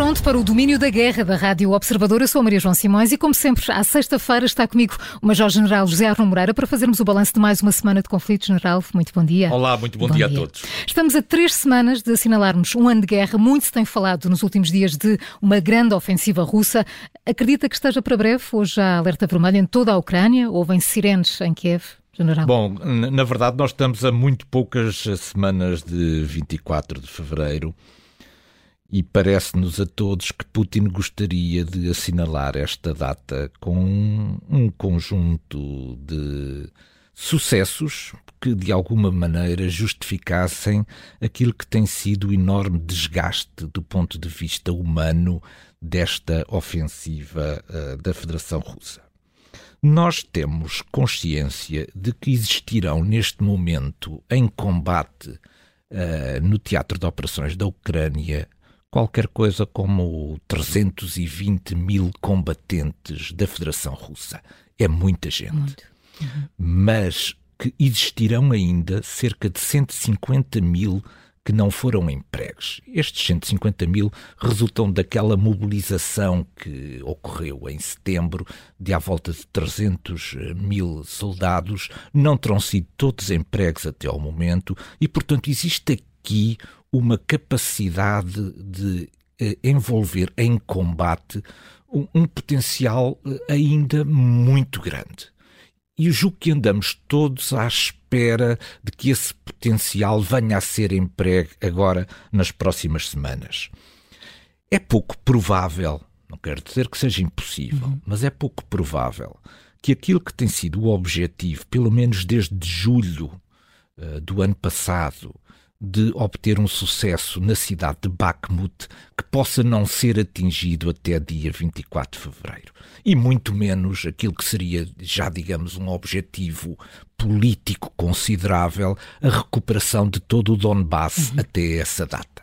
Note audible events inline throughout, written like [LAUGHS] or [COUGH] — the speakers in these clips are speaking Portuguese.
pronto para o domínio da guerra da Rádio Observador. Eu sou a Maria João Simões e, como sempre, à sexta-feira está comigo o Major-General José Arno Moreira para fazermos o balanço de mais uma semana de conflito. General, muito bom dia. Olá, muito bom, bom dia, dia, a todos. Estamos a três semanas de assinalarmos um ano de guerra. Muito se tem falado nos últimos dias de uma grande ofensiva russa. Acredita que esteja para breve? Hoje há alerta vermelha em toda a Ucrânia. Ouvem sirenes em Kiev? General. Bom, na verdade, nós estamos a muito poucas semanas de 24 de fevereiro e parece-nos a todos que Putin gostaria de assinalar esta data com um conjunto de sucessos que de alguma maneira justificassem aquilo que tem sido o enorme desgaste do ponto de vista humano desta ofensiva uh, da Federação Russa. Nós temos consciência de que existirão neste momento em combate uh, no teatro de operações da Ucrânia qualquer coisa como 320 mil combatentes da Federação Russa. É muita gente. Uhum. Mas que existirão ainda cerca de 150 mil que não foram empregues. Estes 150 mil resultam daquela mobilização que ocorreu em setembro de à volta de 300 mil soldados. Não terão sido todos empregues até ao momento e, portanto, existe aqui uma capacidade de eh, envolver em combate um, um potencial eh, ainda muito grande. E julgo que andamos todos à espera de que esse potencial venha a ser empregue agora nas próximas semanas. É pouco provável, não quero dizer que seja impossível, uhum. mas é pouco provável que aquilo que tem sido o objetivo, pelo menos desde julho uh, do ano passado, de obter um sucesso na cidade de Bakhmut que possa não ser atingido até dia 24 de fevereiro. E muito menos aquilo que seria, já digamos, um objetivo político considerável, a recuperação de todo o Donbass uhum. até essa data.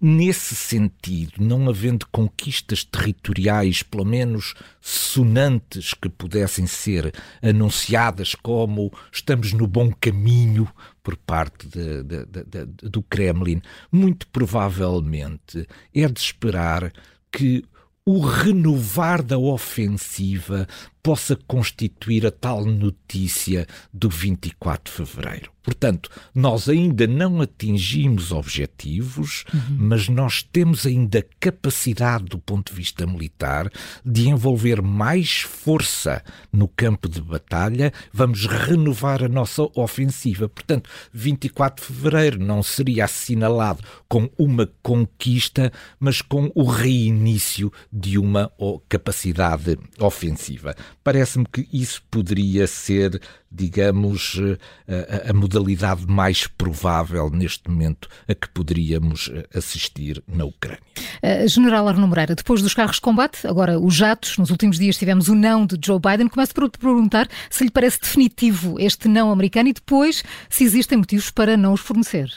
Nesse sentido, não havendo conquistas territoriais, pelo menos sonantes, que pudessem ser anunciadas como estamos no bom caminho por parte de, de, de, do Kremlin, muito provavelmente é de esperar que o renovar da ofensiva possa constituir a tal notícia do 24 de fevereiro. Portanto, nós ainda não atingimos objetivos, uhum. mas nós temos ainda capacidade, do ponto de vista militar, de envolver mais força no campo de batalha. Vamos renovar a nossa ofensiva. Portanto, 24 de fevereiro não seria assinalado com uma conquista, mas com o reinício de uma capacidade ofensiva. Parece-me que isso poderia ser digamos, eh, a, a, modalidade mais provável neste momento a que poderíamos eh, assistir na Ucrânia. Uh, General Arno Moreira, depois dos carros de combate, agora os jatos, nos últimos dias tivemos o não de Joe Biden. Começo por perguntar se lhe parece definitivo este não americano e depois se existem motivos para não os fornecer.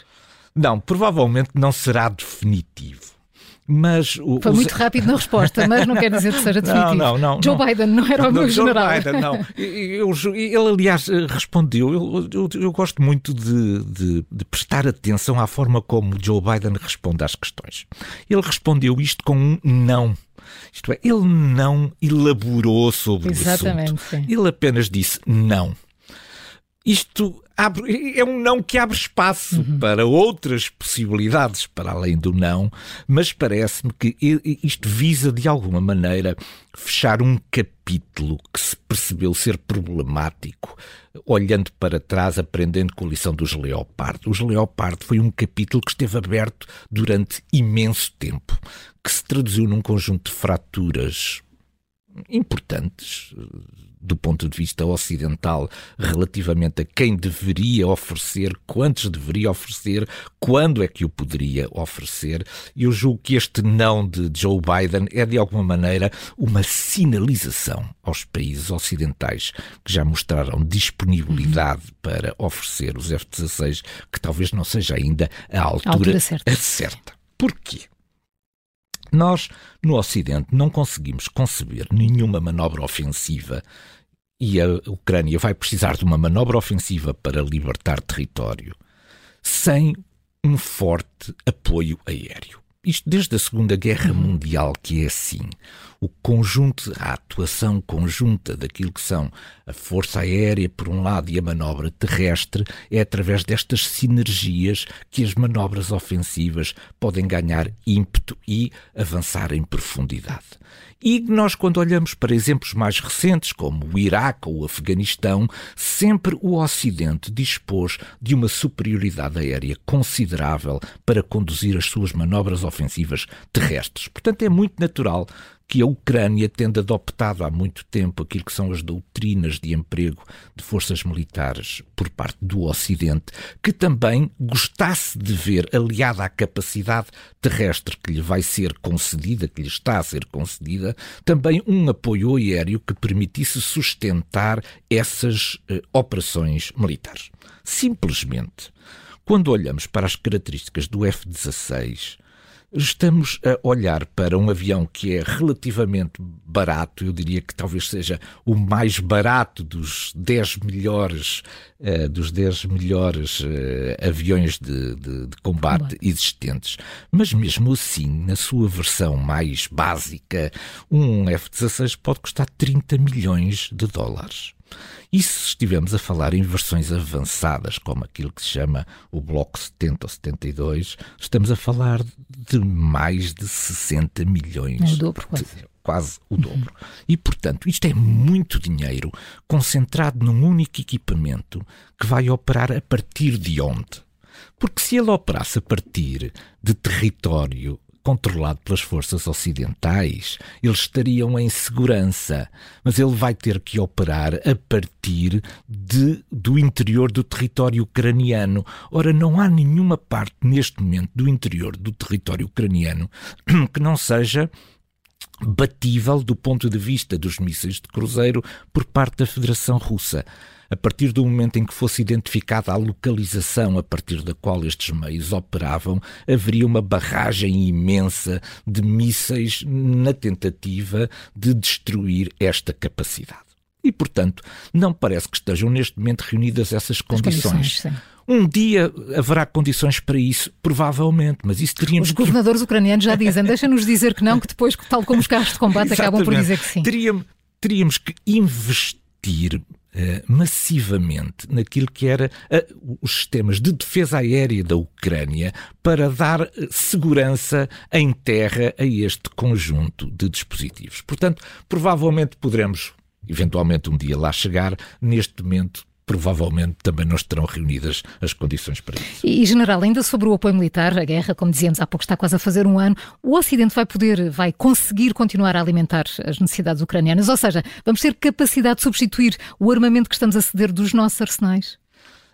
Não, provavelmente não será definitivo. Mas o, Foi muito rápido na resposta, mas não quer dizer que seja [LAUGHS] definitivo. Não, não, não. Joe não. Biden não era o meu Joe general. Biden, não. [LAUGHS] Eu, ele, aliás, respondeu. Eu, eu, eu gosto muito de, de, de, prestar atenção à forma como Joe Biden responde às questões. Ele respondeu isto com um não. Isto é, ele não elaborou sobre Exatamente, o assunto. Sim. Ele apenas disse não. Isto abre, é um não que abre espaço uhum. para outras possibilidades para além do não, mas parece-me que isto visa de alguma maneira fechar um capítulo que se percebeu ser problemático, olhando para trás, aprendendo com a lição dos Leopardo. Os Leopardo foi um capítulo que esteve aberto durante imenso tempo, que se traduziu num conjunto de fraturas importantes do ponto de vista ocidental relativamente a quem deveria oferecer, quantos deveria oferecer, quando é que o poderia oferecer. Eu julgo que este não de Joe Biden é de alguma maneira uma sinalização aos países ocidentais que já mostraram disponibilidade uhum. para oferecer os F-16, que talvez não seja ainda a altura, a altura certa. certa. Porquê? Nós, no Ocidente, não conseguimos conceber nenhuma manobra ofensiva e a Ucrânia vai precisar de uma manobra ofensiva para libertar território sem um forte apoio aéreo. Isto desde a Segunda Guerra Mundial que é assim. O conjunto, a atuação conjunta daquilo que são a força aérea por um lado e a manobra terrestre é através destas sinergias que as manobras ofensivas podem ganhar ímpeto e avançar em profundidade. E nós, quando olhamos para exemplos mais recentes, como o Iraque ou o Afeganistão, sempre o Ocidente dispôs de uma superioridade aérea considerável para conduzir as suas manobras ofensivas terrestres. Portanto, é muito natural que a Ucrânia tendo adoptado há muito tempo aquilo que são as doutrinas de emprego de forças militares por parte do Ocidente, que também gostasse de ver, aliada à capacidade terrestre que lhe vai ser concedida, que lhe está a ser concedida, também um apoio aéreo que permitisse sustentar essas eh, operações militares. Simplesmente, quando olhamos para as características do F-16, estamos a olhar para um avião que é relativamente barato, eu diria que talvez seja o mais barato dos 10 melhores, uh, dos 10 melhores uh, aviões de, de, de combate existentes. Mas mesmo assim, na sua versão mais básica, um F-16 pode custar 30 milhões de dólares. E se estivermos a falar em versões avançadas, como aquilo que se chama o Bloco 70 ou 72, estamos a falar de mais de 60 milhões. É o dobro, quase. De, quase o dobro. E, portanto, isto é muito dinheiro concentrado num único equipamento que vai operar a partir de onde? Porque se ele operasse a partir de território controlado pelas forças ocidentais, eles estariam em segurança, mas ele vai ter que operar a partir de, do interior do território ucraniano. Ora, não há nenhuma parte neste momento do interior do território ucraniano [CLEARS THROAT] que não seja batível do ponto de vista dos mísseis de cruzeiro por parte da Federação Russa a partir do momento em que fosse identificada a localização a partir da qual estes meios operavam, haveria uma barragem imensa de mísseis na tentativa de destruir esta capacidade. E, portanto, não parece que estejam neste momento reunidas essas condições. condições um dia haverá condições para isso, provavelmente, mas isso teríamos Os governadores que... ucranianos já dizem, deixa-nos dizer que não, que depois, tal como os carros de combate, [LAUGHS] acabam por dizer que sim. Teríamos, teríamos que investir Uh, massivamente naquilo que era uh, os sistemas de defesa aérea da Ucrânia para dar uh, segurança em terra a este conjunto de dispositivos. Portanto, provavelmente poderemos eventualmente um dia lá chegar. Neste momento, provavelmente também não estarão reunidas as condições para isso. E, General, ainda sobre o apoio militar, a guerra, como dizíamos há pouco, está quase a fazer um ano, o Ocidente vai poder, vai conseguir continuar a alimentar as necessidades ucranianas? Ou seja, vamos ter capacidade de substituir o armamento que estamos a ceder dos nossos arsenais?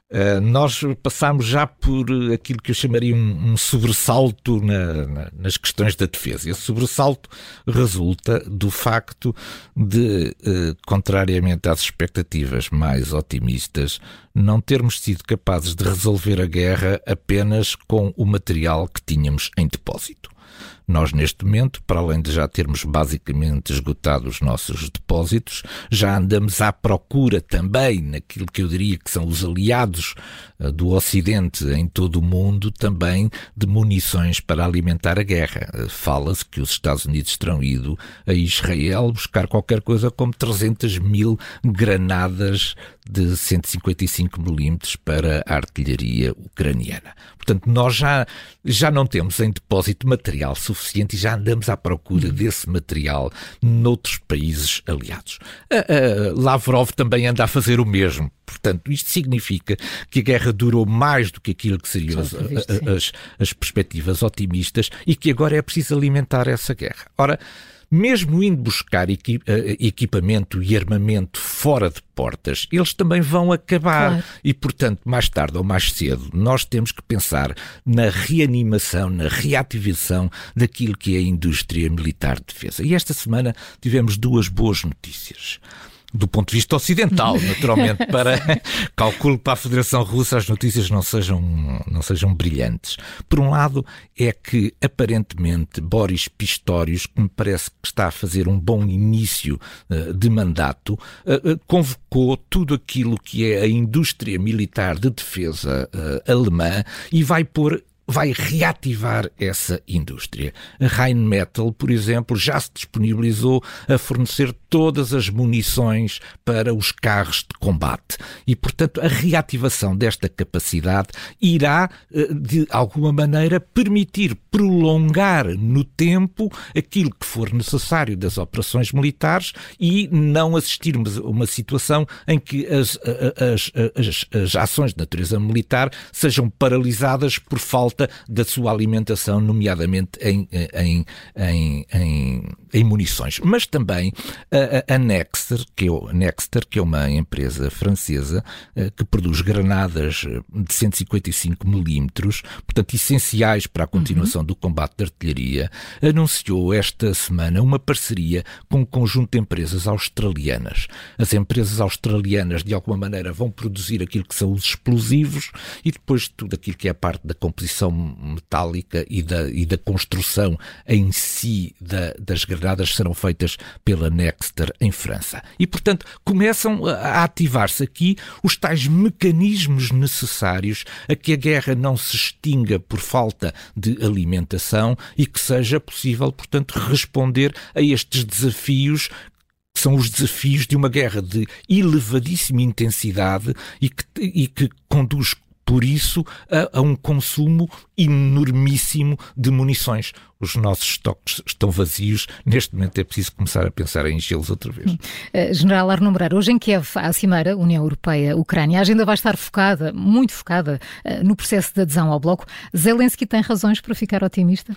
Uh, nós passámos já por aquilo que eu chamaria um, um sobressalto na, na, nas questões da defesa. Esse sobressalto resulta do facto de, uh, contrariamente às expectativas mais otimistas, não termos sido capazes de resolver a guerra apenas com o material que tínhamos em depósito. Nós, neste momento, para além de já termos basicamente esgotado os nossos depósitos, já andamos à procura também naquilo que eu diria que são os aliados do Ocidente em todo o mundo, também de munições para alimentar a guerra. Uh, Fala-se que os Estados Unidos terão ido a Israel buscar qualquer coisa como 300 mil granadas de 155 milímetros para a artilharia ucraniana. Portanto, nós já, já não temos em depósito material suficiente e já andamos à procura desse material noutros países aliados. Lavrov também anda a fazer o mesmo. Portanto, isto significa que a guerra durou mais do que aquilo que seriam as, as, as perspectivas otimistas e que agora é preciso alimentar essa guerra. Ora, mesmo indo buscar eh, equipamento e armamento fora de portas, eles também vão acabar. Claro. E, portanto, mais tarde ou mais cedo, nós temos que pensar na reanimação, na reativação daquilo que é a indústria militar de defesa. E esta semana tivemos duas boas notícias do ponto de vista ocidental, [LAUGHS] naturalmente, para [LAUGHS] calculo para a Federação Russa as notícias não sejam, não sejam brilhantes. Por um lado, é que aparentemente Boris Pistorius, que me parece que está a fazer um bom início uh, de mandato, uh, uh, convocou tudo aquilo que é a indústria militar de defesa alemã e vai pôr vai reativar essa indústria. A Rheinmetall, por exemplo, já se disponibilizou a fornecer todas as munições para os carros de combate. E, portanto, a reativação desta capacidade irá, eh, de alguma maneira, permitir prolongar no tempo aquilo que for necessário das operações militares e não assistirmos a uma situação em que as, as, as, as ações de natureza militar sejam paralisadas por falta da sua alimentação, nomeadamente em, em, em, em, em munições. Mas também a, a Nexter, que é, Nexter, que é uma empresa francesa eh, que produz granadas de 155 milímetros, portanto essenciais para a continuação uhum. do combate de artilharia, anunciou esta semana uma parceria com um conjunto de empresas australianas. As empresas australianas, de alguma maneira, vão produzir aquilo que são os explosivos e depois tudo aquilo que é a parte da composição metálica e da, e da construção em si da, das granadas serão feitas pela Nexter em França. E, portanto, começam a ativar-se aqui os tais mecanismos necessários a que a guerra não se extinga por falta de alimentação e que seja possível, portanto, responder a estes desafios são os desafios de uma guerra de elevadíssima intensidade e que, e que conduz por isso a, a, um consumo enormíssimo de munições. Os nossos estoques estão vazios. Neste momento é preciso começar a pensar em enchê-los outra vez. Uh, General Arno hoje em Kiev, a Cimeira, União Europeia-Ucrânia, a agenda vai estar focada, muito focada, uh, no processo de adesão ao Bloco. Zelensky tem razões para ficar otimista?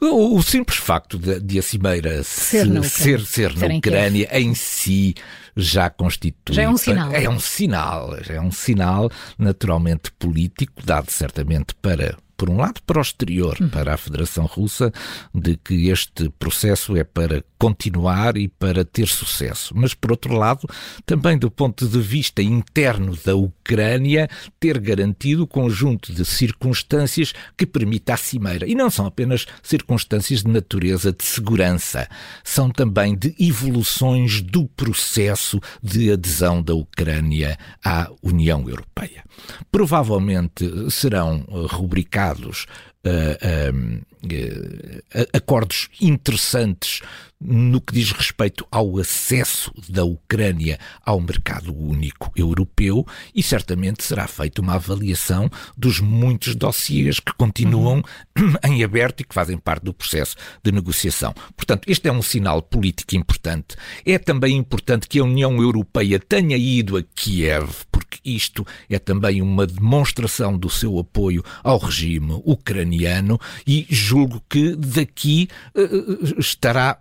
O, o simples facto de, de a Cimeira ser, na ser, ser, na Ucrânia em, em si já constitui. Já é um sinal. É um sinal, é um sinal naturalmente político, dado certamente para por um lado, para o exterior, hum. para a Federação Russa, de que este processo é para continuar e para ter sucesso. Mas, por outro lado, também do ponto de vista interno da Ucrânia, ter garantido o conjunto de circunstâncias que permita a cimeira. E não são apenas circunstâncias de natureza de segurança, são também de evoluções do processo de adesão da Ucrânia à União Europeia. Provavelmente serão rubricados uh, uh, acordos interessantes no que diz respeito ao acesso da Ucrânia ao mercado único europeu e certamente será feita uma avaliação dos muitos dossiês que continuam uhum. [CLEARS THROAT] em aberto e que fazem parte do processo de negociação. Portanto, este é um sinal político importante. É também importante que a União Europeia tenha ido a Kiev, isto é também uma demonstração do seu apoio ao regime ucraniano e julgo que daqui uh, estará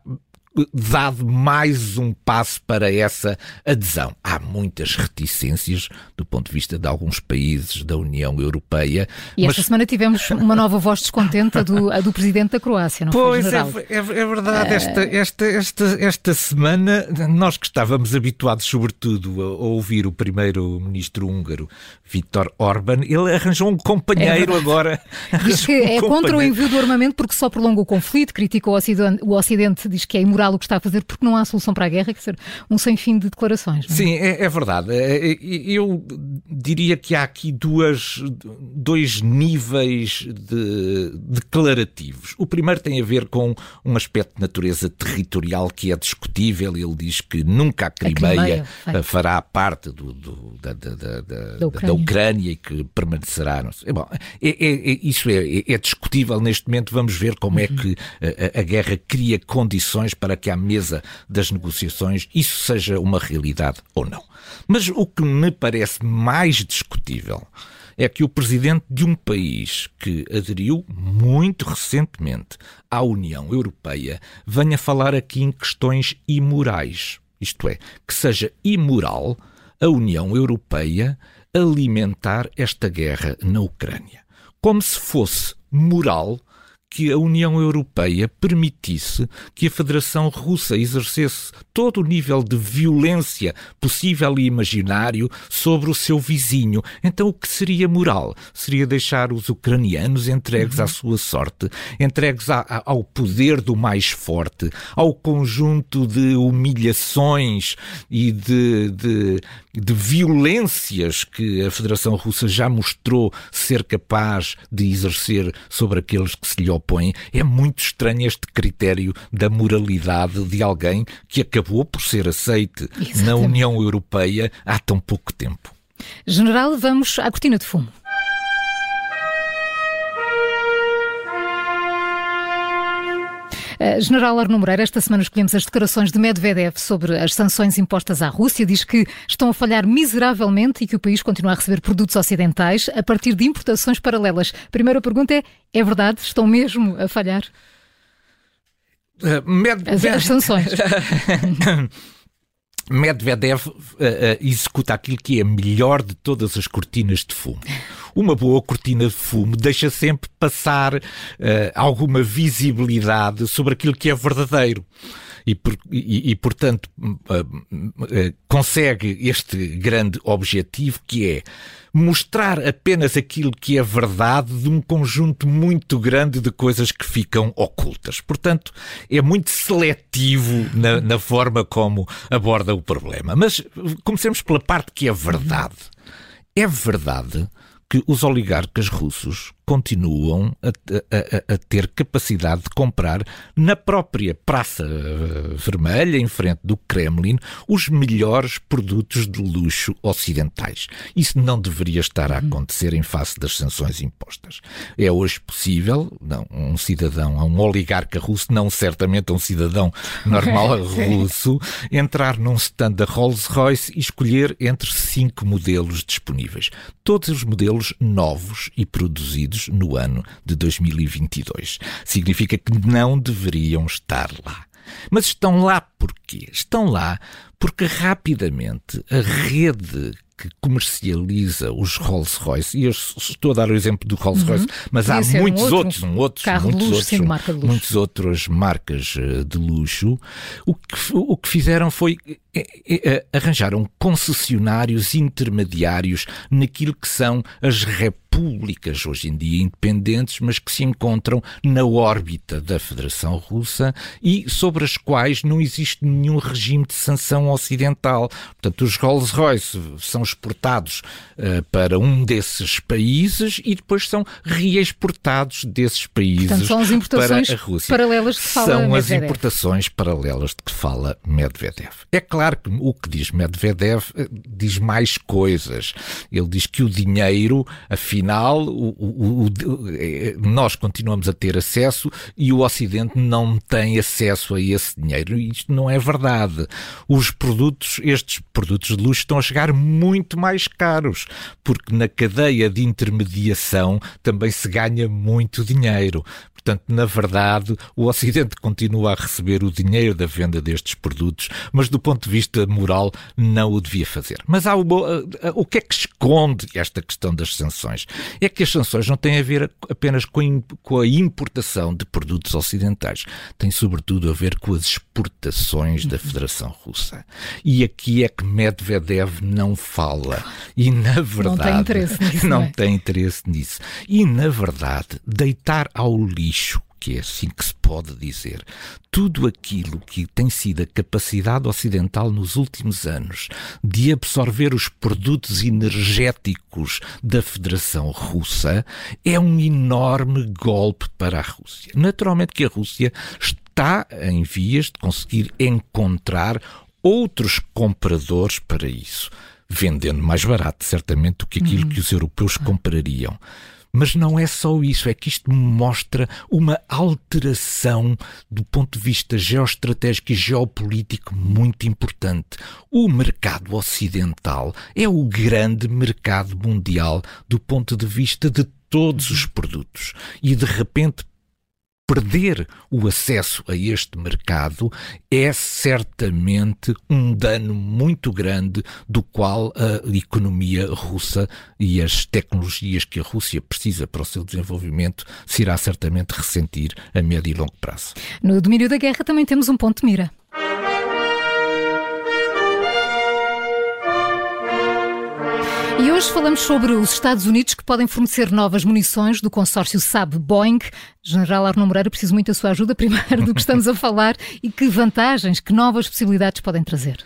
dado mais um passo para essa adesão. Há muitas reticências do ponto de vista de alguns países da União Europeia. E esta semana tivemos uma nova voz descontente, a do, a do Presidente da Croácia, não pois foi, Pois, é, é, é, verdade. Esta, esta, esta, esta semana, nós que estávamos habituados, sobretudo, a ouvir o primeiro-ministro húngaro, Viktor Orban, ele arranjou um companheiro é agora. Diz que [LAUGHS] um é companheiro. contra o envio do armamento porque só prolonga o conflito, critica o Ocidente, o Ocidente diz que é imoral o que está a fazer porque não há solução para a guerra, quer dizer, um sem fim de declarações. É? Sim, é, é, verdade. É, é, eu diria que há aqui duas, dois níveis de, declarativos. O primeiro tem a ver com um aspecto de natureza territorial que é discutível. Ele diz que nunca a Crimeia, a Crimeia fará parte do, do, da, da, da, da, Ucrânia. da, Ucrânia. e que permanecerá. Bom, isso é, discutível neste momento. Vamos ver como uhum. é que a, a guerra cria condições para que à mesa das negociações isso seja uma realidade ou não. Mas o que me parece mais discutível é que o presidente de um país que aderiu muito recentemente à União Europeia venha falar aqui em questões imorais. Isto é, que seja imoral a União Europeia alimentar esta guerra na Ucrânia. Como se fosse moral que a União Europeia permitisse que a Federação Russa exercesse todo o nível de violência possível e imaginário sobre o seu vizinho. Então, o que seria moral? Seria deixar os ucranianos entregues uhum. à sua sorte, entregues a, a, ao poder do mais forte, ao conjunto de humilhações e de, de, de violências que a Federação Russa já mostrou ser capaz de exercer sobre aqueles que se lhe opõem. É muito estranho este critério da moralidade de alguém que acabou por ser aceite Exatamente. na União Europeia há tão pouco tempo. General, vamos à cortina de fumo. General Arno Moreira, esta semana escolhemos as declarações de Medvedev sobre as sanções impostas à Rússia. Diz que estão a falhar miseravelmente e que o país continua a receber produtos ocidentais a partir de importações paralelas. Primeira pergunta é: é verdade? Estão mesmo a falhar? Uh, Medvedev... as, as sanções. [LAUGHS] [LAUGHS] Medvedev uh, uh, executa aquilo que é a melhor de todas as cortinas de fumo. Uma boa cortina de fumo deixa sempre passar uh, alguma visibilidade sobre aquilo que é verdadeiro. E, por, e, e portanto, consegue este grande objetivo que é mostrar apenas aquilo que é verdade de um conjunto muito grande de coisas que ficam ocultas. Portanto, é muito seletivo na, na forma como aborda o problema. Mas comecemos pela parte que é verdade. É verdade que os oligarcas russos continuam a, a, a, ter capacidade de comprar na própria Praça eh, Vermelha, em frente do Kremlin, os melhores produtos de luxo ocidentais. Isso não deveria estar a acontecer em face das sanções impostas. É hoje possível, não, um cidadão, um oligarca russo, não certamente um cidadão normal [LAUGHS] russo, entrar num stand da Rolls-Royce e escolher entre cinco modelos disponíveis. Todos os modelos novos e produzidos no ano de 2022. Significa que não deveriam estar lá. Mas estão lá porquê? Estão lá porque rapidamente a rede que comercializa os Rolls-Royce, e eu estou a dar o exemplo do Rolls-Royce, uhum. mas há muitos um outro outros, um outros, muitos, luxo, outros, marca muitas outras marcas eh, de luxo, o que, o que fizeram foi é, é, arranjaram concessionários intermediários naquilo que são as repúblicas, hoje em dia independentes, mas que se encontram na órbita da Federação Russa e sobre as quais não existe nenhum regime de sanção ocidental. Portanto, os Rolls-Royce são exportados uh, para um desses países e depois são reexportados desses países Portanto, são as importações para a Rússia. paralelas que fala São Medvedev. as importações paralelas de que fala Medvedev. É claro Claro que o que diz Medvedev eh, diz mais coisas. Ele diz que o dinheiro, afinal, o, o, o, eh, nós continuamos a ter acesso e o Ocidente não tem acesso a esse dinheiro. Isto não é verdade. Os produtos, estes produtos de luxo, estão a chegar muito mais caros, porque na cadeia de intermediação também se ganha muito dinheiro. Portanto, na verdade, o Ocidente continua a receber o dinheiro da venda destes produtos, mas do ponto de vista moral não o devia fazer. Mas há o, o que é que esconde esta questão das sanções? É que as sanções não têm a ver apenas com a importação de produtos ocidentais, têm sobretudo a ver com as exportações da Federação Russa. E aqui é que Medvedev não fala. E na verdade. Não tem interesse nisso. Não, é? tem interesse nisso. E na verdade, deitar ao lixo, que é assim que se pode dizer, tudo aquilo que tem sido a capacidade ocidental nos últimos anos de absorver os produtos energéticos da Federação Russa é um enorme golpe para a Rússia. Naturalmente que a Rússia está em vias de conseguir encontrar outros compradores para isso, vendendo mais barato, certamente, do que aquilo uhum. que os europeus comprariam. Mas não é só isso, é que isto mostra uma alteração do ponto de vista geoestratégico e geopolítico muito importante. O mercado ocidental é o grande mercado mundial do ponto de vista de todos os produtos. E de repente perder o acesso a este mercado é certamente um dano muito grande do qual a economia russa e as tecnologias que a Rússia precisa para o seu desenvolvimento se irá certamente ressentir a médio e longo prazo. No domínio da guerra também temos um ponto de mira. E hoje falamos sobre os Estados Unidos que podem fornecer novas munições do consórcio Saab-Boeing. General Arno Moreira, preciso muito da sua ajuda, [LAUGHS] primeiro, do que estamos a falar e que vantagens, que novas possibilidades podem trazer.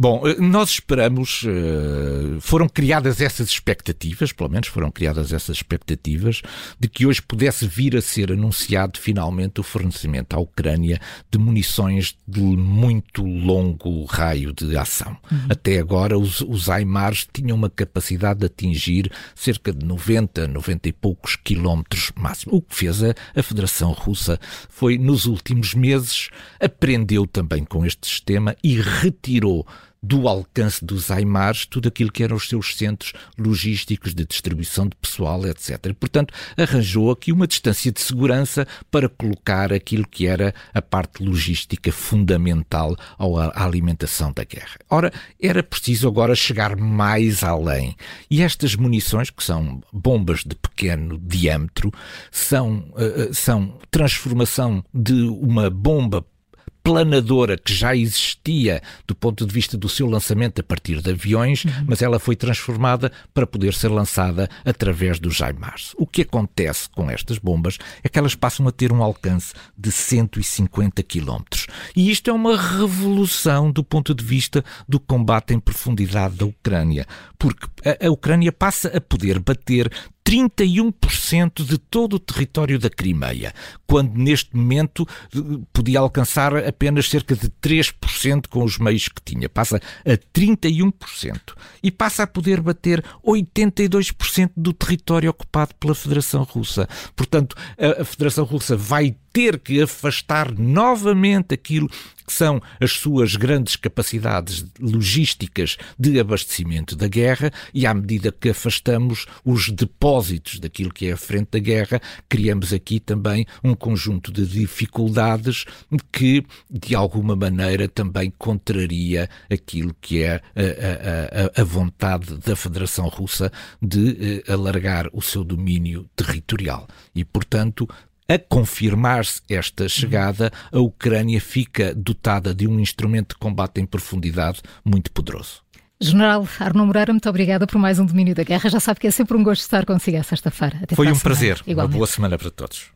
Bom, eh, nós esperamos, eh, foram criadas essas expectativas, pelo menos foram criadas essas expectativas, de que hoje pudesse vir a ser anunciado finalmente o fornecimento à Ucrânia de munições de muito longo raio de ação. Uhum. Até agora, os, os AIMARs tinham uma capacidade de atingir cerca de 90, 90 e poucos quilómetros máximo. O que fez a, a Federação Russa foi, nos últimos meses, aprendeu também com este sistema e retirou do alcance dos AIMARs tudo aquilo que eram os seus centros logísticos de distribuição de pessoal, etc. Portanto, arranjou aqui uma distância de segurança para colocar aquilo que era a parte logística fundamental à alimentação da guerra. Ora, era preciso agora chegar mais além. E estas munições, que são bombas de pequeno diâmetro, são, uh, são transformação de uma bomba planadora que já existia do ponto de vista do seu lançamento a partir de aviões, uhum. mas ela foi transformada para poder ser lançada através do HIMARS. O que acontece com estas bombas é que elas passam a ter um alcance de 150 km. E isto é uma revolução do ponto de vista do combate em profundidade da Ucrânia, porque a, a Ucrânia passa a poder bater 31% de todo o território da Crimeia, quando neste momento eh, podia alcançar apenas cerca de 3% com os meios que tinha. Passa a 31% e passa a poder bater 82% do território ocupado pela Federação Russa. Portanto, a Federação Russa vai ter que afastar novamente aquilo que são as suas grandes capacidades logísticas de abastecimento da guerra, e à medida que afastamos os depósitos daquilo que é a frente da guerra, criamos aqui também um conjunto de dificuldades que, de alguma maneira, também contraria aquilo que é a, a, a vontade da Federação Russa de eh, alargar o seu domínio territorial. E, portanto, a confirmar-se esta chegada, a Ucrânia fica dotada de um instrumento de combate em profundidade muito poderoso. General Arno Moreira, muito obrigada por mais um Domínio da Guerra. Já sabe que é sempre um gosto estar consigo à sexta-feira. Foi um prazer. Igualmente. Uma boa semana para todos.